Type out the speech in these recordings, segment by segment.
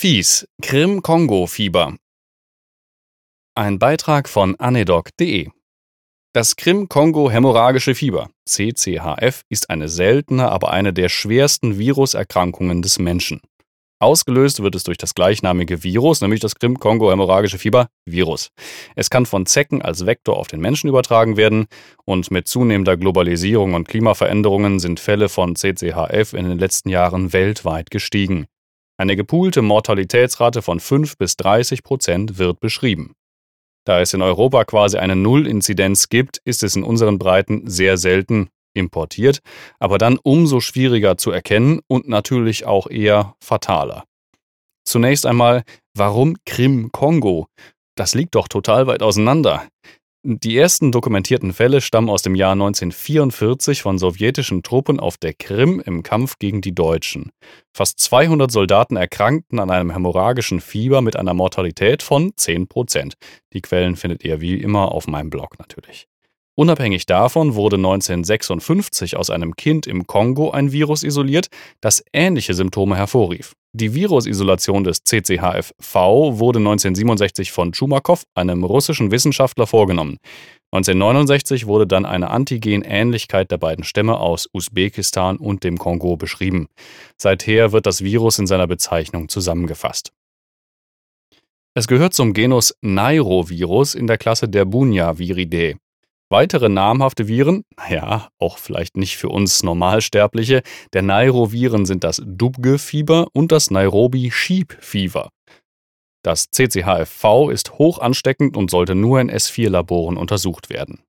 Fies, Krim-Kongo-Fieber. Ein Beitrag von anedoc.de. Das Krim-Kongo-Hämorrhagische Fieber, CCHF, ist eine seltene, aber eine der schwersten Viruserkrankungen des Menschen. Ausgelöst wird es durch das gleichnamige Virus, nämlich das Krim-Kongo-Hämorrhagische Fieber Virus. Es kann von Zecken als Vektor auf den Menschen übertragen werden und mit zunehmender Globalisierung und Klimaveränderungen sind Fälle von CCHF in den letzten Jahren weltweit gestiegen. Eine gepoolte Mortalitätsrate von 5 bis 30 Prozent wird beschrieben. Da es in Europa quasi eine Null-Inzidenz gibt, ist es in unseren Breiten sehr selten importiert, aber dann umso schwieriger zu erkennen und natürlich auch eher fataler. Zunächst einmal, warum Krim-Kongo? Das liegt doch total weit auseinander. Die ersten dokumentierten Fälle stammen aus dem Jahr 1944 von sowjetischen Truppen auf der Krim im Kampf gegen die Deutschen. Fast 200 Soldaten erkrankten an einem hämorrhagischen Fieber mit einer Mortalität von 10 Prozent. Die Quellen findet ihr wie immer auf meinem Blog natürlich. Unabhängig davon wurde 1956 aus einem Kind im Kongo ein Virus isoliert, das ähnliche Symptome hervorrief. Die Virusisolation des CCHFV wurde 1967 von Chumakow, einem russischen Wissenschaftler, vorgenommen. 1969 wurde dann eine Antigenähnlichkeit der beiden Stämme aus Usbekistan und dem Kongo beschrieben. Seither wird das Virus in seiner Bezeichnung zusammengefasst. Es gehört zum Genus Nairovirus in der Klasse der Bunya-Viridae. Weitere namhafte Viren, naja, auch vielleicht nicht für uns Normalsterbliche, der Nairoviren sind das Dubge-Fieber und das Nairobi-Sheep-Fieber. Das CCHFV ist hoch ansteckend und sollte nur in S4-Laboren untersucht werden.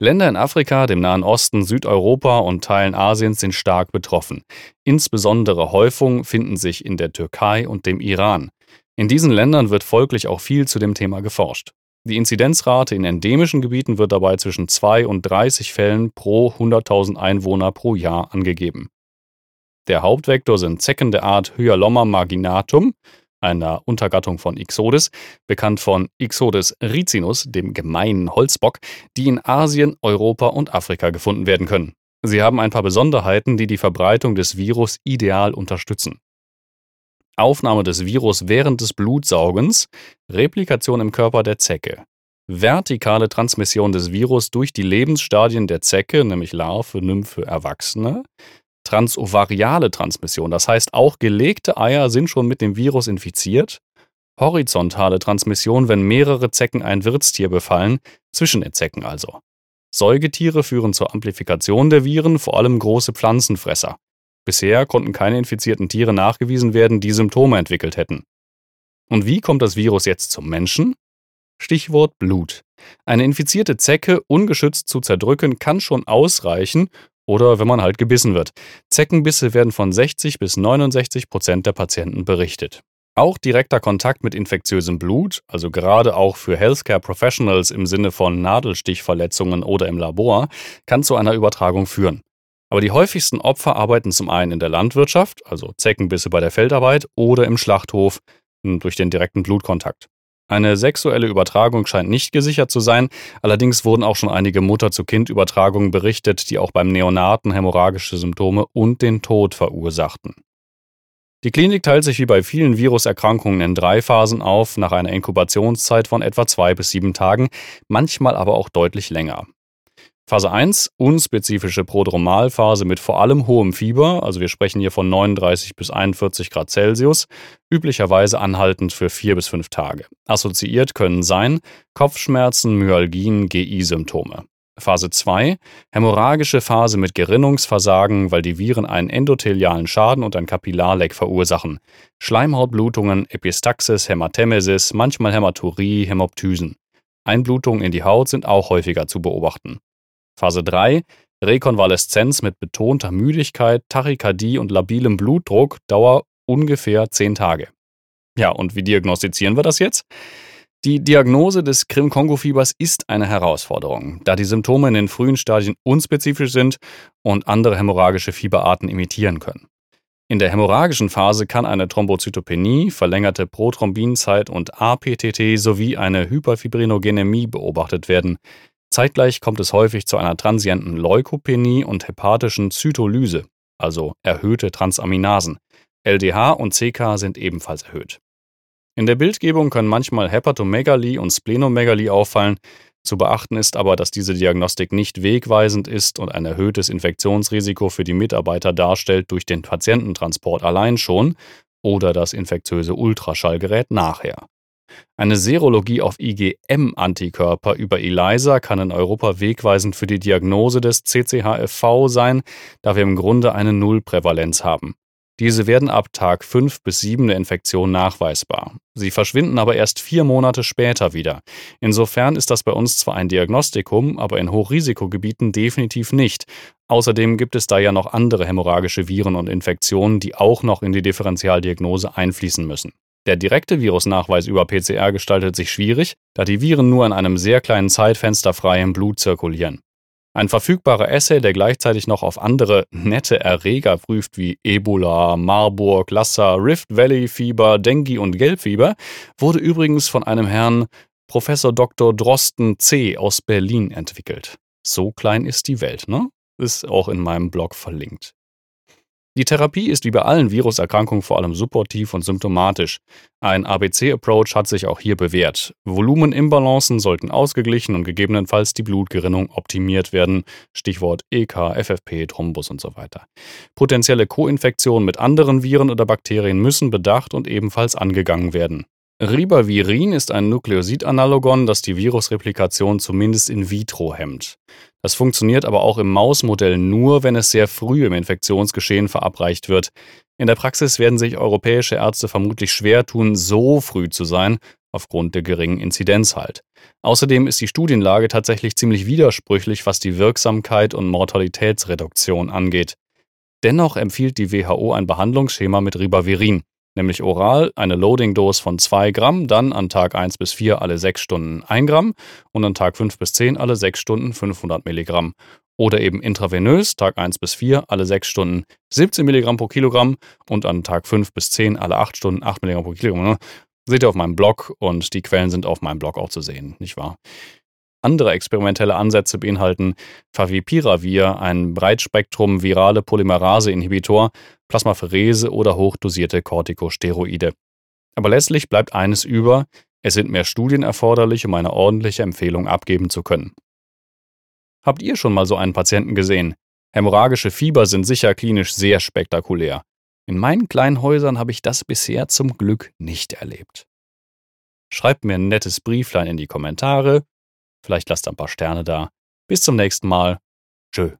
Länder in Afrika, dem Nahen Osten, Südeuropa und Teilen Asiens sind stark betroffen. Insbesondere Häufungen finden sich in der Türkei und dem Iran. In diesen Ländern wird folglich auch viel zu dem Thema geforscht. Die Inzidenzrate in endemischen Gebieten wird dabei zwischen 2 und 30 Fällen pro 100.000 Einwohner pro Jahr angegeben. Der Hauptvektor sind Zecken der Art Hyalomma marginatum, einer Untergattung von Ixodes, bekannt von Ixodes ricinus, dem gemeinen Holzbock, die in Asien, Europa und Afrika gefunden werden können. Sie haben ein paar Besonderheiten, die die Verbreitung des Virus ideal unterstützen. Aufnahme des Virus während des Blutsaugens, Replikation im Körper der Zecke. Vertikale Transmission des Virus durch die Lebensstadien der Zecke, nämlich Larve, Nymphe, Erwachsene. Transovariale Transmission, das heißt auch gelegte Eier sind schon mit dem Virus infiziert. Horizontale Transmission, wenn mehrere Zecken ein Wirtstier befallen, zwischen den Zecken also. Säugetiere führen zur Amplifikation der Viren, vor allem große Pflanzenfresser. Bisher konnten keine infizierten Tiere nachgewiesen werden, die Symptome entwickelt hätten. Und wie kommt das Virus jetzt zum Menschen? Stichwort Blut. Eine infizierte Zecke ungeschützt zu zerdrücken kann schon ausreichen oder wenn man halt gebissen wird. Zeckenbisse werden von 60 bis 69 Prozent der Patienten berichtet. Auch direkter Kontakt mit infektiösem Blut, also gerade auch für Healthcare Professionals im Sinne von Nadelstichverletzungen oder im Labor, kann zu einer Übertragung führen. Aber die häufigsten Opfer arbeiten zum einen in der Landwirtschaft, also Zeckenbisse bei der Feldarbeit, oder im Schlachthof hm, durch den direkten Blutkontakt. Eine sexuelle Übertragung scheint nicht gesichert zu sein, allerdings wurden auch schon einige Mutter-zu-Kind-Übertragungen berichtet, die auch beim Neonaten hämorrhagische Symptome und den Tod verursachten. Die Klinik teilt sich wie bei vielen Viruserkrankungen in drei Phasen auf, nach einer Inkubationszeit von etwa zwei bis sieben Tagen, manchmal aber auch deutlich länger. Phase 1, unspezifische Prodromalphase mit vor allem hohem Fieber, also wir sprechen hier von 39 bis 41 Grad Celsius, üblicherweise anhaltend für vier bis fünf Tage. Assoziiert können sein Kopfschmerzen, Myalgien, GI-Symptome. Phase 2, hämorrhagische Phase mit Gerinnungsversagen, weil die Viren einen endothelialen Schaden und ein Kapillarleck verursachen. Schleimhautblutungen, Epistaxis, Hämatemesis, manchmal Hämaturie, Hämoptysen. Einblutungen in die Haut sind auch häufiger zu beobachten. Phase 3 Rekonvaleszenz mit betonter Müdigkeit, Tachykardie und labilem Blutdruck, Dauer ungefähr 10 Tage. Ja, und wie diagnostizieren wir das jetzt? Die Diagnose des Krim-Kongo-Fiebers ist eine Herausforderung, da die Symptome in den frühen Stadien unspezifisch sind und andere hämorrhagische Fieberarten imitieren können. In der hämorrhagischen Phase kann eine Thrombozytopenie, verlängerte Prothrombinzeit und APTT sowie eine Hyperfibrinogenämie beobachtet werden. Zeitgleich kommt es häufig zu einer transienten Leukopenie und hepatischen Zytolyse, also erhöhte Transaminasen. LDH und CK sind ebenfalls erhöht. In der Bildgebung können manchmal Hepatomegalie und Splenomegalie auffallen. Zu beachten ist aber, dass diese Diagnostik nicht wegweisend ist und ein erhöhtes Infektionsrisiko für die Mitarbeiter darstellt durch den Patiententransport allein schon oder das infektiöse Ultraschallgerät nachher. Eine Serologie auf IgM-Antikörper über ELISA kann in Europa wegweisend für die Diagnose des CCHFV sein, da wir im Grunde eine Nullprävalenz haben. Diese werden ab Tag 5 bis 7 der Infektion nachweisbar. Sie verschwinden aber erst vier Monate später wieder. Insofern ist das bei uns zwar ein Diagnostikum, aber in Hochrisikogebieten definitiv nicht. Außerdem gibt es da ja noch andere hämorrhagische Viren und Infektionen, die auch noch in die Differentialdiagnose einfließen müssen. Der direkte Virusnachweis über PCR gestaltet sich schwierig, da die Viren nur in einem sehr kleinen Zeitfenster frei im Blut zirkulieren. Ein verfügbarer Essay, der gleichzeitig noch auf andere nette Erreger prüft wie Ebola, Marburg, Lassa, Rift Valley Fieber, Dengue und Gelbfieber, wurde übrigens von einem Herrn Professor Dr. Drosten C. aus Berlin entwickelt. So klein ist die Welt, ne? Ist auch in meinem Blog verlinkt. Die Therapie ist wie bei allen Viruserkrankungen vor allem supportiv und symptomatisch. Ein ABC-Approach hat sich auch hier bewährt. Volumenimbalancen sollten ausgeglichen und gegebenenfalls die Blutgerinnung optimiert werden. Stichwort EK, FFP, Thrombus und so weiter. Potenzielle Koinfektionen mit anderen Viren oder Bakterien müssen bedacht und ebenfalls angegangen werden. Ribavirin ist ein Nukleosidanalogon, das die Virusreplikation zumindest in vitro hemmt. Das funktioniert aber auch im Mausmodell nur, wenn es sehr früh im Infektionsgeschehen verabreicht wird. In der Praxis werden sich europäische Ärzte vermutlich schwer tun, so früh zu sein, aufgrund der geringen Inzidenz halt. Außerdem ist die Studienlage tatsächlich ziemlich widersprüchlich, was die Wirksamkeit und Mortalitätsreduktion angeht. Dennoch empfiehlt die WHO ein Behandlungsschema mit Ribavirin nämlich oral eine Loading-Dose von 2 Gramm, dann an Tag 1 bis 4 alle 6 Stunden 1 Gramm und an Tag 5 bis 10 alle 6 Stunden 500 Milligramm. Oder eben intravenös, Tag 1 bis 4 alle 6 Stunden 17 Milligramm pro Kilogramm und an Tag 5 bis 10 alle 8 Stunden 8 Milligramm pro Kilogramm. Ne? Seht ihr auf meinem Blog und die Quellen sind auf meinem Blog auch zu sehen, nicht wahr? Andere experimentelle Ansätze beinhalten Favipiravir, ein Breitspektrum virale Polymerase-Inhibitor, Plasmapherese oder hochdosierte Corticosteroide. Aber letztlich bleibt eines über, es sind mehr Studien erforderlich, um eine ordentliche Empfehlung abgeben zu können. Habt ihr schon mal so einen Patienten gesehen? Hämorrhagische Fieber sind sicher klinisch sehr spektakulär. In meinen kleinen Häusern habe ich das bisher zum Glück nicht erlebt. Schreibt mir ein nettes Brieflein in die Kommentare Vielleicht lasst ein paar Sterne da. Bis zum nächsten Mal. Tschö.